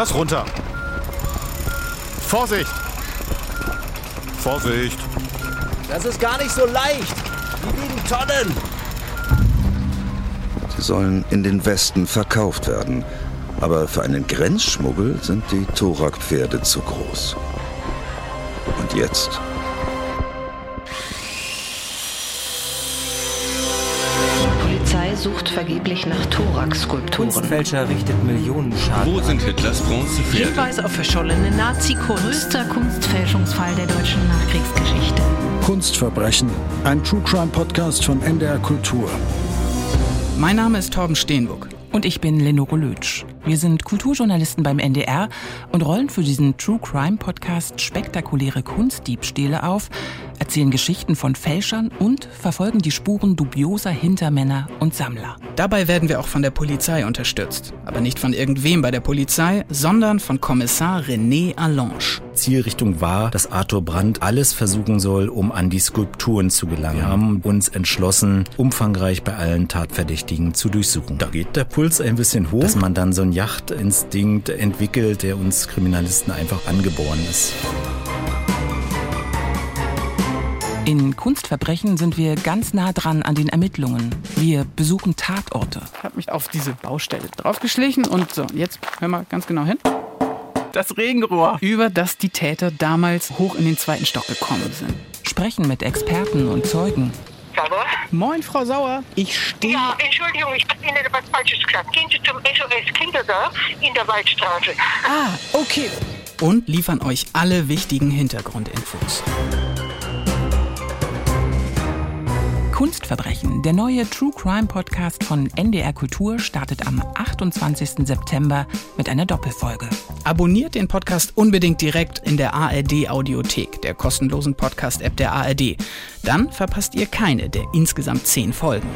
Lass runter. Vorsicht! Vorsicht! Das ist gar nicht so leicht. Die wiegen Tonnen. Sie sollen in den Westen verkauft werden. Aber für einen Grenzschmuggel sind die Torak-Pferde zu groß. Und jetzt? Sucht vergeblich nach Thorax-Skulpturen. Kunstfälscher richtet Millionen Schaden. Wo sind Hitlers Bronzepferde? Hinweise auf verschollene Nazi-Kunst. Größter Kunstfälschungsfall der deutschen Nachkriegsgeschichte. Kunstverbrechen, ein True Crime Podcast von NDR Kultur. Mein Name ist Torben Steenbuck. Und ich bin Lenore Lötsch. Wir sind Kulturjournalisten beim NDR und rollen für diesen True Crime Podcast spektakuläre Kunstdiebstähle auf, erzählen Geschichten von Fälschern und verfolgen die Spuren dubioser Hintermänner und Sammler. Dabei werden wir auch von der Polizei unterstützt. Aber nicht von irgendwem bei der Polizei, sondern von Kommissar René Allange. Zielrichtung war, dass Arthur Brandt alles versuchen soll, um an die Skulpturen zu gelangen. Wir haben uns entschlossen, umfangreich bei allen Tatverdächtigen zu durchsuchen. Da geht der Puls ein bisschen hoch, dass man dann so einen Jachtinstinkt entwickelt, der uns Kriminalisten einfach angeboren ist. In Kunstverbrechen sind wir ganz nah dran an den Ermittlungen. Wir besuchen Tatorte. Ich habe mich auf diese Baustelle draufgeschlichen und so, jetzt hör mal ganz genau hin. Das Regenrohr, über das die Täter damals hoch in den zweiten Stock gekommen sind. Sprechen mit Experten und Zeugen. Sauer? Moin, Frau Sauer. Ich stehe. Ja, Entschuldigung, ich habe Ihnen etwas Falsches gesagt. Gehen Sie zum SOS Kindergarten in der Waldstraße. Ah, okay. Und liefern euch alle wichtigen Hintergrundinfos. Kunstverbrechen, der neue True Crime Podcast von NDR Kultur, startet am 28. September mit einer Doppelfolge. Abonniert den Podcast unbedingt direkt in der ARD Audiothek, der kostenlosen Podcast-App der ARD. Dann verpasst ihr keine der insgesamt zehn Folgen.